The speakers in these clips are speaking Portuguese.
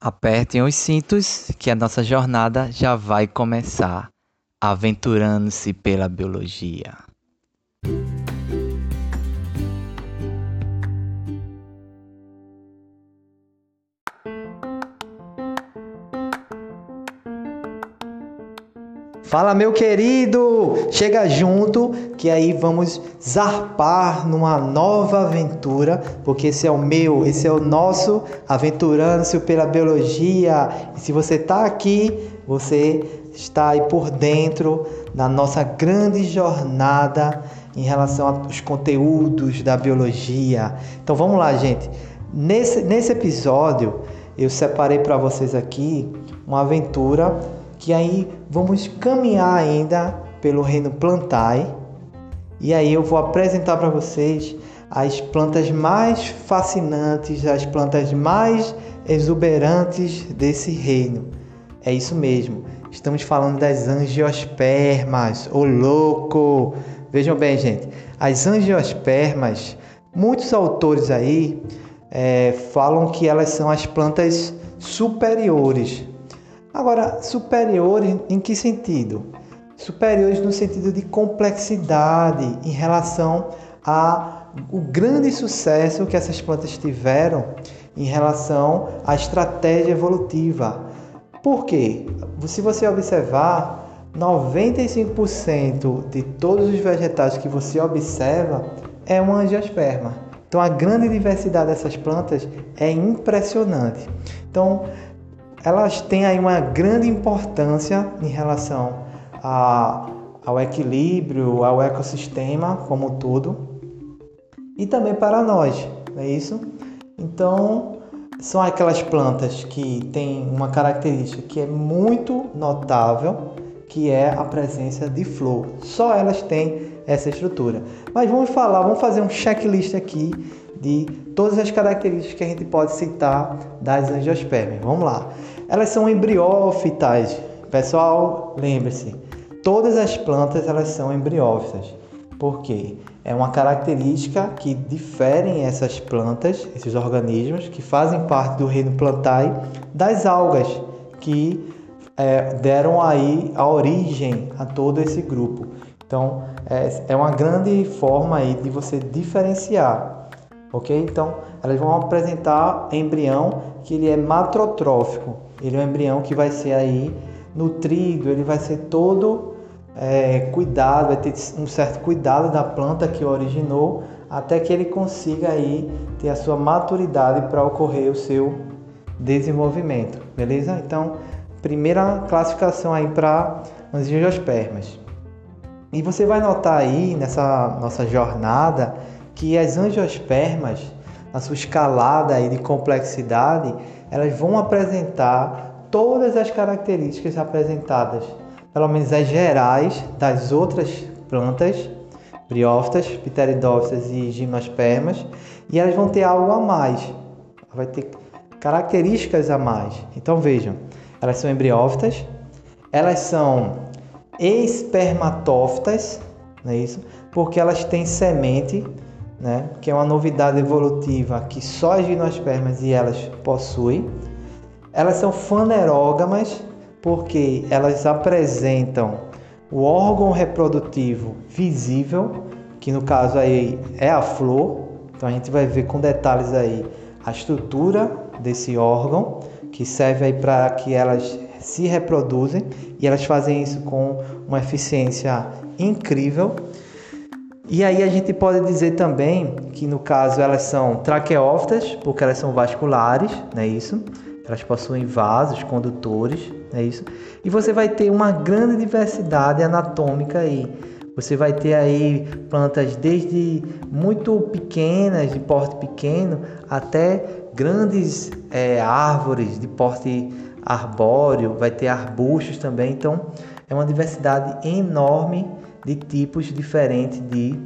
Apertem os cintos que a nossa jornada já vai começar, aventurando-se pela biologia. Fala, meu querido! Chega junto que aí vamos zarpar numa nova aventura, porque esse é o meu, esse é o nosso aventurando-se pela biologia. E se você está aqui, você está aí por dentro da nossa grande jornada em relação aos conteúdos da biologia. Então vamos lá, gente. Nesse, nesse episódio, eu separei para vocês aqui uma aventura que aí vamos caminhar ainda pelo reino plantae. E aí eu vou apresentar para vocês as plantas mais fascinantes, as plantas mais exuberantes desse reino. É isso mesmo. Estamos falando das angiospermas, ô louco! Vejam bem, gente, as angiospermas, muitos autores aí é, falam que elas são as plantas superiores Agora, superiores em que sentido? Superiores no sentido de complexidade em relação ao grande sucesso que essas plantas tiveram em relação à estratégia evolutiva. Por quê? Se você observar, 95% de todos os vegetais que você observa é uma angiosperma. Então a grande diversidade dessas plantas é impressionante. Então, elas têm aí uma grande importância em relação a, ao equilíbrio, ao ecossistema como todo e também para nós, não é isso? Então, são aquelas plantas que têm uma característica que é muito notável, que é a presença de flor. Só elas têm essa estrutura. Mas vamos falar, vamos fazer um checklist aqui de todas as características que a gente pode citar das angiospermas. Vamos lá. Elas são embriófitas. Pessoal, lembre-se, todas as plantas elas são embriófitas. Por quê? É uma característica que diferem essas plantas, esses organismos que fazem parte do reino plantae, das algas que é, deram aí a origem a todo esse grupo. Então, é, é uma grande forma aí de você diferenciar, ok? Então, elas vão apresentar embrião que ele é matrotrófico. Ele é um embrião que vai ser aí nutrido, ele vai ser todo é, cuidado, vai ter um certo cuidado da planta que originou até que ele consiga aí ter a sua maturidade para ocorrer o seu desenvolvimento, beleza? Então, primeira classificação aí para angiospermas. E você vai notar aí nessa nossa jornada que as angiospermas, na sua escalada aí de complexidade, elas vão apresentar todas as características apresentadas, pelo menos as gerais das outras plantas, briófitas, pteridófitas e gimnospermas, e elas vão ter algo a mais, vai ter características a mais. Então vejam, elas são embriófitas, elas são espermatófitas, não é isso? Porque elas têm semente, né? Que é uma novidade evolutiva que só as gimnospermas e elas possuem. Elas são fanerógamas porque elas apresentam o órgão reprodutivo visível, que no caso aí é a flor. Então a gente vai ver com detalhes aí a estrutura desse órgão, que serve aí para que elas se reproduzem e elas fazem isso com uma eficiência incrível. E aí a gente pode dizer também que no caso elas são traqueófitas, porque elas são vasculares, não é isso? Elas possuem vasos condutores, não é isso? E você vai ter uma grande diversidade anatômica aí. Você vai ter aí plantas desde muito pequenas, de porte pequeno, até grandes é, árvores de porte arbóreo, vai ter arbustos também. Então, é uma diversidade enorme de tipos diferentes de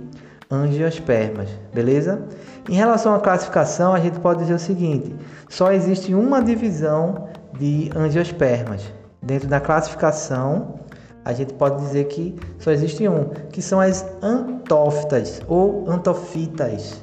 angiospermas, beleza? Em relação à classificação, a gente pode dizer o seguinte: só existe uma divisão de angiospermas. Dentro da classificação, a gente pode dizer que só existe um, que são as antófitas ou antofitas,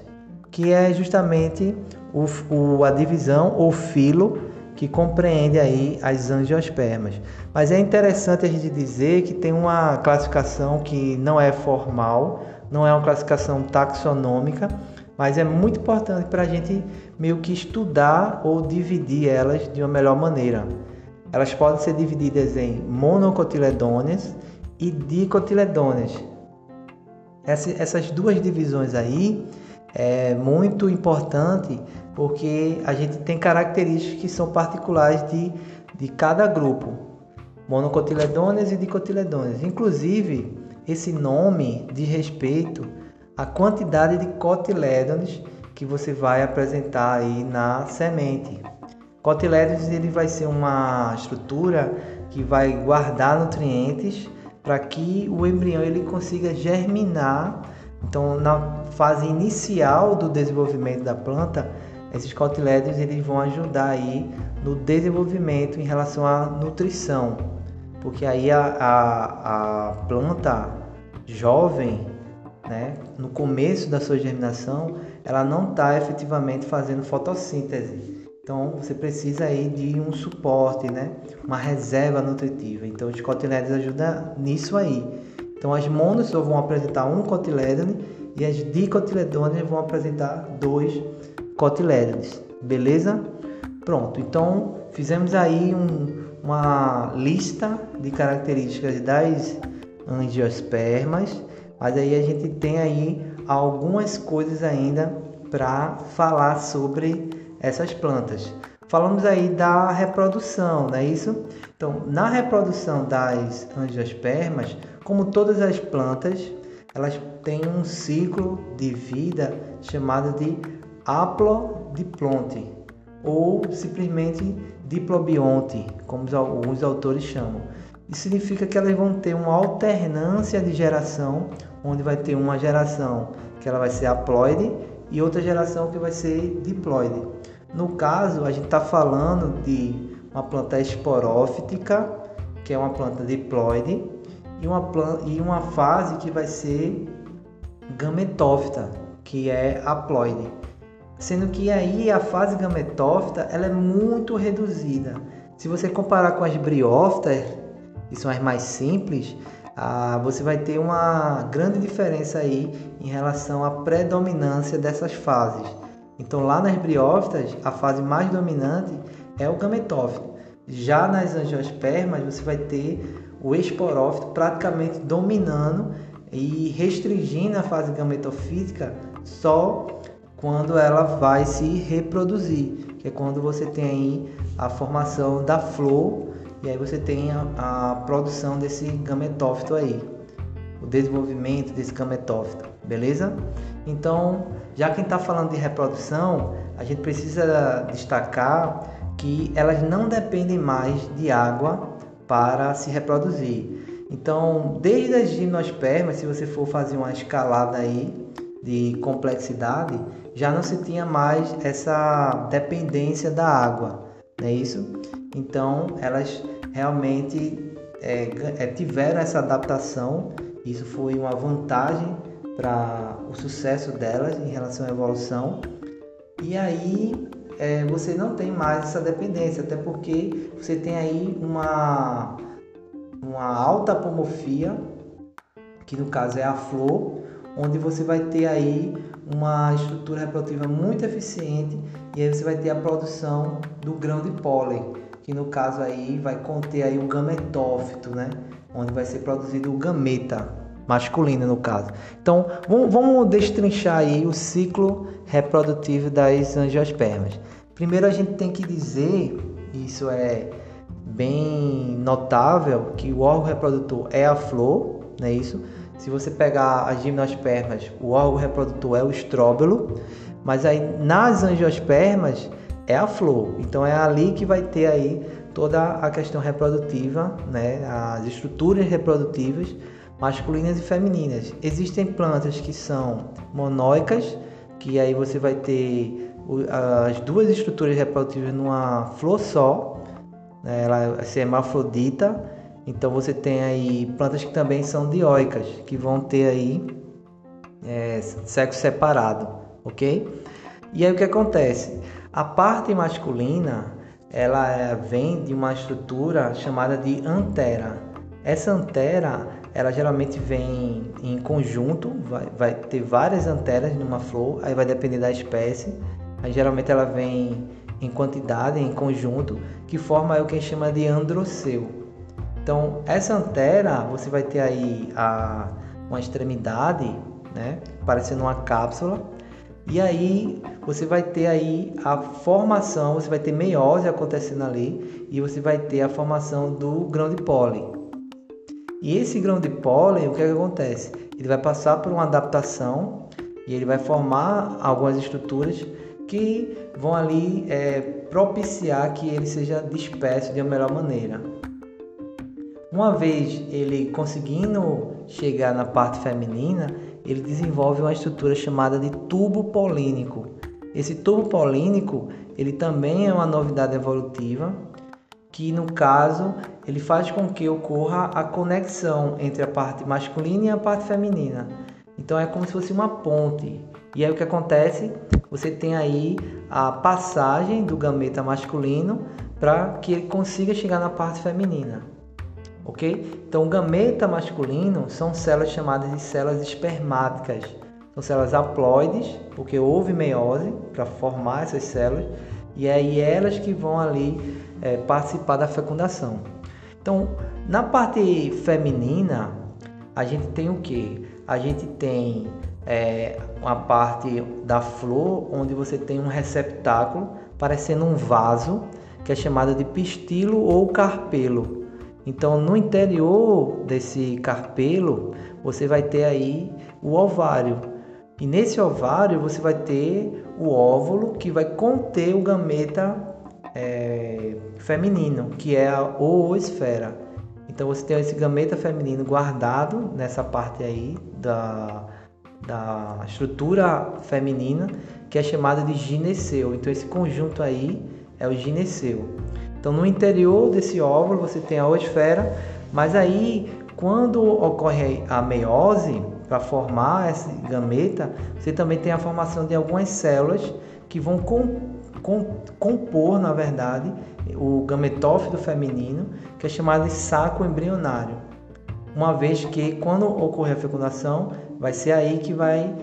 que é justamente o, o, a divisão ou filo que compreende aí as angiospermas. Mas é interessante a gente dizer que tem uma classificação que não é formal, não é uma classificação taxonômica, mas é muito importante para a gente meio que estudar ou dividir elas de uma melhor maneira. Elas podem ser divididas em monocotiledôneas e dicotiledôneas. Essas duas divisões aí é muito importante porque a gente tem características que são particulares de, de cada grupo, monocotiledôneas e dicotiledôneas. Inclusive, esse nome diz respeito à quantidade de cotilédones que você vai apresentar aí na semente. Cotilédones ele vai ser uma estrutura que vai guardar nutrientes para que o embrião ele consiga germinar. Então, na fase inicial do desenvolvimento da planta, esses cotilédones eles vão ajudar aí no desenvolvimento em relação à nutrição, porque aí a, a, a planta jovem, né, no começo da sua germinação, ela não está efetivamente fazendo fotossíntese. Então você precisa aí de um suporte, né? uma reserva nutritiva. Então os cotilédones ajudam nisso aí. Então as monos só vão apresentar um cotilédone e as dicotiledôneas vão apresentar dois cotilédones. Beleza? Pronto. Então fizemos aí um, uma lista de características das angiospermas, mas aí a gente tem aí algumas coisas ainda para falar sobre essas plantas. Falamos aí da reprodução, não é isso? Então, na reprodução das angiospermas, como todas as plantas, elas têm um ciclo de vida chamado de haplodiplonte ou simplesmente diplobionte, como alguns autores chamam. Isso significa que elas vão ter uma alternância de geração, onde vai ter uma geração que ela vai ser haploide e outra geração que vai ser diploide. No caso, a gente está falando de uma planta esporófitica, que é uma planta diploide, e uma, e uma fase que vai ser gametófita, que é haploide. Sendo que aí a fase gametófita ela é muito reduzida. Se você comparar com as briófitas, que são as mais simples, ah, você vai ter uma grande diferença aí em relação à predominância dessas fases. Então lá nas briófitas, a fase mais dominante é o gametófito. Já nas angiospermas, você vai ter o esporófito praticamente dominando e restringindo a fase gametofítica só quando ela vai se reproduzir, que é quando você tem a formação da flor e aí você tem a, a produção desse gametófito aí, o desenvolvimento desse gametófito, beleza? Então, já quem está falando de reprodução, a gente precisa destacar que elas não dependem mais de água para se reproduzir. Então, desde as gimnospermas, se você for fazer uma escalada aí de complexidade, já não se tinha mais essa dependência da água, não é isso? Então, elas realmente é, é, tiveram essa adaptação. Isso foi uma vantagem para o sucesso delas em relação à evolução. E aí é, você não tem mais essa dependência, até porque você tem aí uma, uma alta apomorfia, que no caso é a flor, onde você vai ter aí uma estrutura reprodutiva muito eficiente e aí você vai ter a produção do grão de pólen que no caso aí vai conter aí o gametófito, né? Onde vai ser produzido o gameta masculino no caso. Então, vamos destrinchar aí o ciclo reprodutivo das angiospermas. Primeiro a gente tem que dizer, isso é bem notável, que o órgão reprodutor é a flor, não é isso? Se você pegar as gimnospermas, o órgão reprodutor é o estróbilo, mas aí nas angiospermas é a flor. Então é ali que vai ter aí toda a questão reprodutiva, né? As estruturas reprodutivas masculinas e femininas. Existem plantas que são monóicas, que aí você vai ter as duas estruturas reprodutivas numa flor só, né? ela ser hermafrodita. Então você tem aí plantas que também são dioicas, que vão ter aí é, sexo separado, ok? E aí o que acontece? A parte masculina ela é, vem de uma estrutura chamada de antera. Essa antera, ela geralmente vem em conjunto, vai, vai ter várias anteras numa flor, aí vai depender da espécie. Aí geralmente ela vem em quantidade, em conjunto, que forma o que a gente chama de androceu. Então, essa antera, você vai ter aí a, uma extremidade, né, parecendo uma cápsula, e aí você vai ter aí a formação, você vai ter meiose acontecendo ali e você vai ter a formação do grão de pólen. E esse grão de pólen, o que, é que acontece? Ele vai passar por uma adaptação e ele vai formar algumas estruturas que vão ali é, propiciar que ele seja disperso de uma melhor maneira. Uma vez ele conseguindo chegar na parte feminina, ele desenvolve uma estrutura chamada de tubo polínico. Esse tubo polínico, ele também é uma novidade evolutiva, que no caso, ele faz com que ocorra a conexão entre a parte masculina e a parte feminina. Então é como se fosse uma ponte. E aí o que acontece? Você tem aí a passagem do gameta masculino para que ele consiga chegar na parte feminina ok? Então, o gameta masculino são células chamadas de células espermáticas. São células haploides, porque houve meiose para formar essas células, e aí elas que vão ali é, participar da fecundação. Então, na parte feminina, a gente tem o que? A gente tem é, uma parte da flor onde você tem um receptáculo parecendo um vaso que é chamado de pistilo ou carpelo. Então, no interior desse carpelo, você vai ter aí o ovário. E nesse ovário você vai ter o óvulo que vai conter o gameta é, feminino, que é a oosfera. Então você tem esse gameta feminino guardado nessa parte aí da, da estrutura feminina, que é chamada de gineceu. Então esse conjunto aí é o gineceu. Então, no interior desse óvulo você tem a oosfera, mas aí quando ocorre a meiose, para formar esse gameta, você também tem a formação de algumas células que vão com, com, compor, na verdade, o gametófito feminino, que é chamado de saco embrionário. Uma vez que quando ocorrer a fecundação, vai ser aí que vai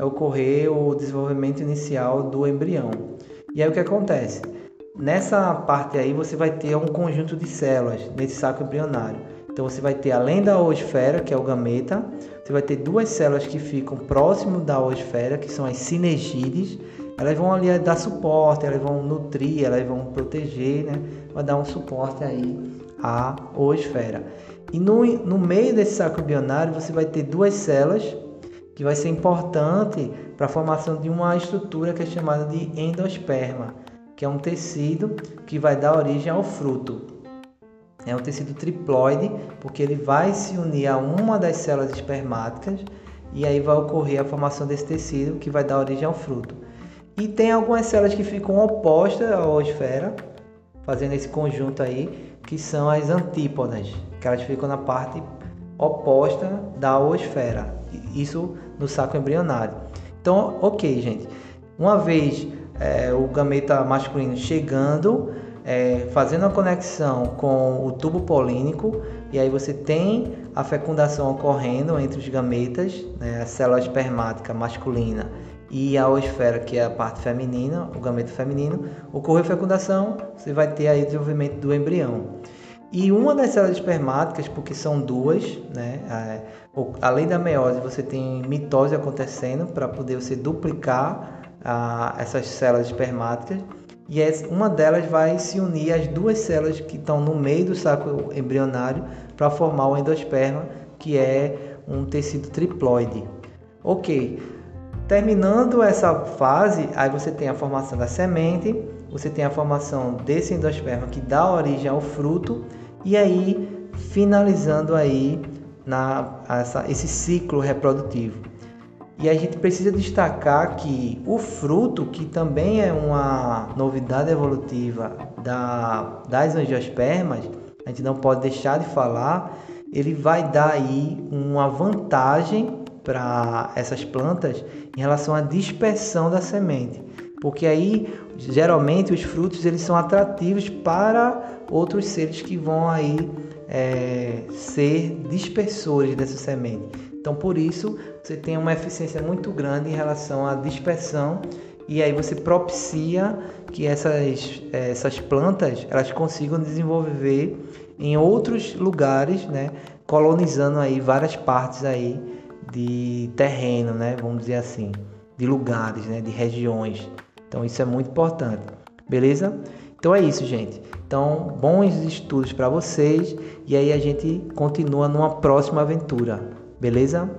ocorrer o desenvolvimento inicial do embrião. E aí o que acontece? Nessa parte aí você vai ter um conjunto de células nesse saco embrionário. Então você vai ter além da oosfera, que é o gameta, você vai ter duas células que ficam próximo da oosfera, que são as sinergides. Elas vão ali dar suporte, elas vão nutrir, elas vão proteger, né? Vai dar um suporte aí à oosfera. E no, no meio desse saco embrionário você vai ter duas células que vai ser importante para a formação de uma estrutura que é chamada de endosperma que é um tecido que vai dar origem ao fruto. É um tecido triploide, porque ele vai se unir a uma das células espermáticas e aí vai ocorrer a formação desse tecido que vai dar origem ao fruto. E tem algumas células que ficam opostas à oosfera, fazendo esse conjunto aí, que são as antípodas, que elas ficam na parte oposta da oosfera. Isso no saco embrionário. Então, ok, gente. Uma vez é, o gameta masculino chegando, é, fazendo a conexão com o tubo polínico, e aí você tem a fecundação ocorrendo entre os gametas, né, a célula espermática masculina e a oosfera, que é a parte feminina, o gameta feminino, ocorreu fecundação, você vai ter aí desenvolvimento do embrião. E uma das células espermáticas, porque são duas, né? É, além da meiose, você tem mitose acontecendo para poder você duplicar a, essas células espermáticas e uma delas vai se unir às duas células que estão no meio do saco embrionário para formar o endosperma, que é um tecido triploide. Ok, terminando essa fase, aí você tem a formação da semente, você tem a formação desse endosperma que dá origem ao fruto e aí finalizando aí na essa, esse ciclo reprodutivo. E a gente precisa destacar que o fruto, que também é uma novidade evolutiva da, das angiospermas, a gente não pode deixar de falar, ele vai dar aí uma vantagem para essas plantas em relação à dispersão da semente. porque aí geralmente os frutos eles são atrativos para outros seres que vão aí é, ser dispersores dessa semente. Então por isso você tem uma eficiência muito grande em relação à dispersão e aí você propicia que essas, essas plantas elas consigam desenvolver em outros lugares, né, colonizando aí várias partes aí de terreno, né, vamos dizer assim, de lugares, né, de regiões. Então isso é muito importante, beleza? Então é isso, gente. Então bons estudos para vocês e aí a gente continua numa próxima aventura, beleza?